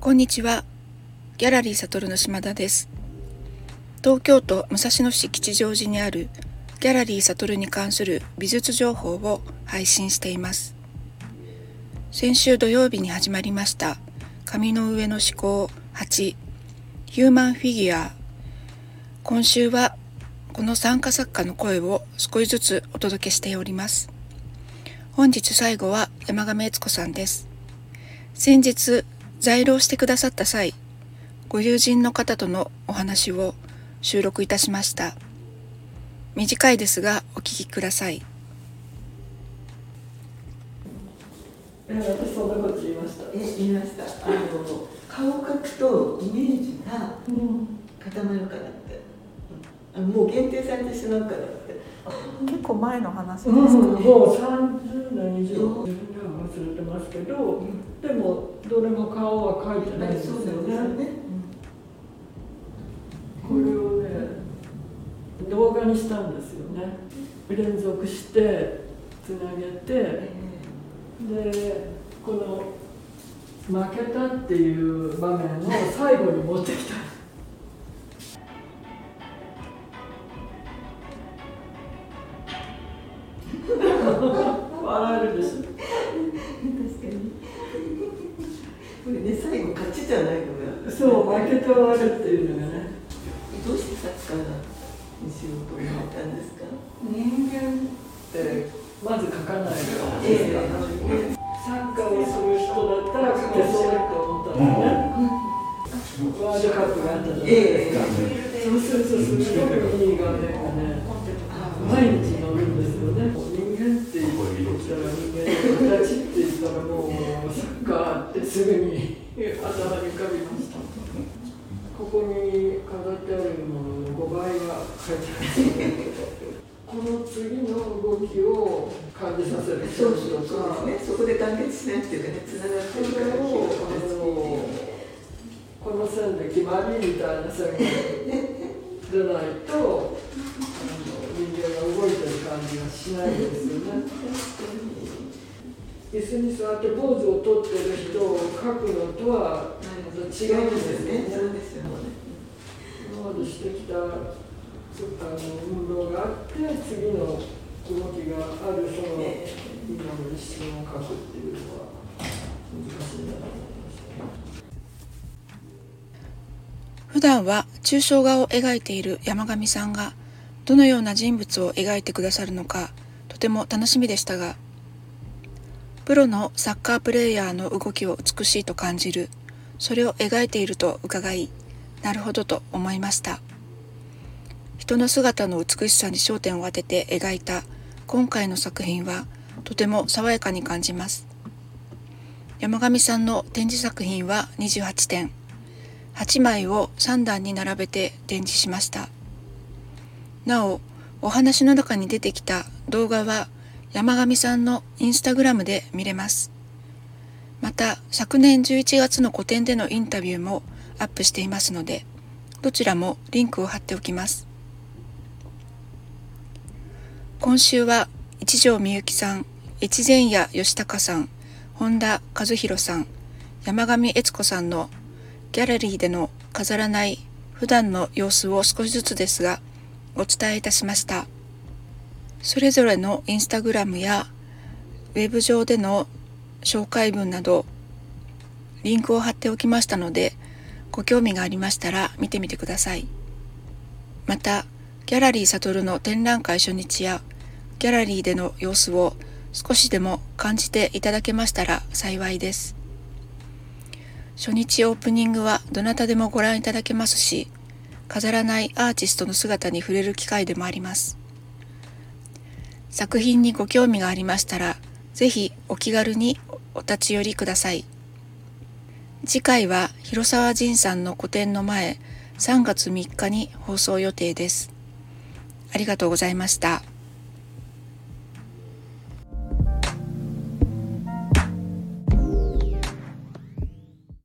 こんにちは。ギャラリー悟の島田です。東京都武蔵野市吉祥寺にあるギャラリー悟に関する美術情報を配信しています。先週土曜日に始まりました紙の上の思考8ヒューマンフィギュア今週はこの参加作家の声を少しずつお届けしております。本日最後は山上悦子さんです。先日在廊してくださった際、ご友人の方とのお話を収録いたしました。短いですがお聞きください。私そんなこと言いました。え、言いました。あの顔を描くとイメージが固まるからって。うん、もう限定されてしまうからって。結構前の話ですか、ね、うん、もう三十年以上。自分では忘れてますけど、でもどれも顔は描いてないですよね。これをね動画にしたんですよね。連続してつなげて、でこの負けたっていう場面を最後に持ってきた。笑えるでしょ確かに。これね最後勝ちじゃないのが。そう負けて終わるっていうのがね。どうしてサッカーにしようと思ったんですか？人間ってまず書かないのですか、えー、サッカーをする人だったら書けそうって思ったんですね、うん、ワールドカップがあったじゃないですか、えー、そうそうそうすごくいい画面がね毎日乗るんですよね人間って言ったら人間の形って言ったらもうサッカーってすぐに頭に浮かびましたここに飾ってあるものの5倍が書いてある。この次の動きを感じさせるそうそうそうですねそこで完結しないっていう。かねつながってるからをこの線で決まりみたいな線が出ないと人間が動いてる感じがしないですよね。椅子に座ってポーズをとってる人を描くのとは違うんですよね。そうですよね。今までしてきたあの運動があって次の動きがあるその今の一瞬を描くっていうのは難しいなと思いました。普段は抽象画を描いている山上さんがどのような人物を描いてくださるのかとても楽しみでしたがプロのサッカープレーヤーの動きを美しいと感じる。それを描いていると伺いなるほどと思いました。人の姿の美しさに焦点を当てて描いた今回の作品はとても爽やかに感じます。山上さんの展示作品は28点。8枚を3段に並べて展示しました。なお、お話の中に出てきた動画は山上さんのインスタグラムで見れます。また、昨年11月の個展でのインタビューもアップしていますので、どちらもリンクを貼っておきます。今週は一条みゆきさん、越前谷義孝さん、本田和弘さん、山上悦子さんのギャラリーでの飾らない普段の様子を少しずつですがお伝えいたしました。それぞれのインスタグラムやウェブ上での紹介文などリンクを貼っておきましたのでご興味がありましたら見てみてください。また、ギャラリーサトルの展覧会初日やギャラリーでの様子を少しでも感じていただけましたら幸いです。初日オープニングはどなたでもご覧いただけますし、飾らないアーティストの姿に触れる機会でもあります。作品にご興味がありましたら、ぜひお気軽にお立ち寄りください。次回は広沢仁さんの個展の前、3月3日に放送予定です。ありがとうございました。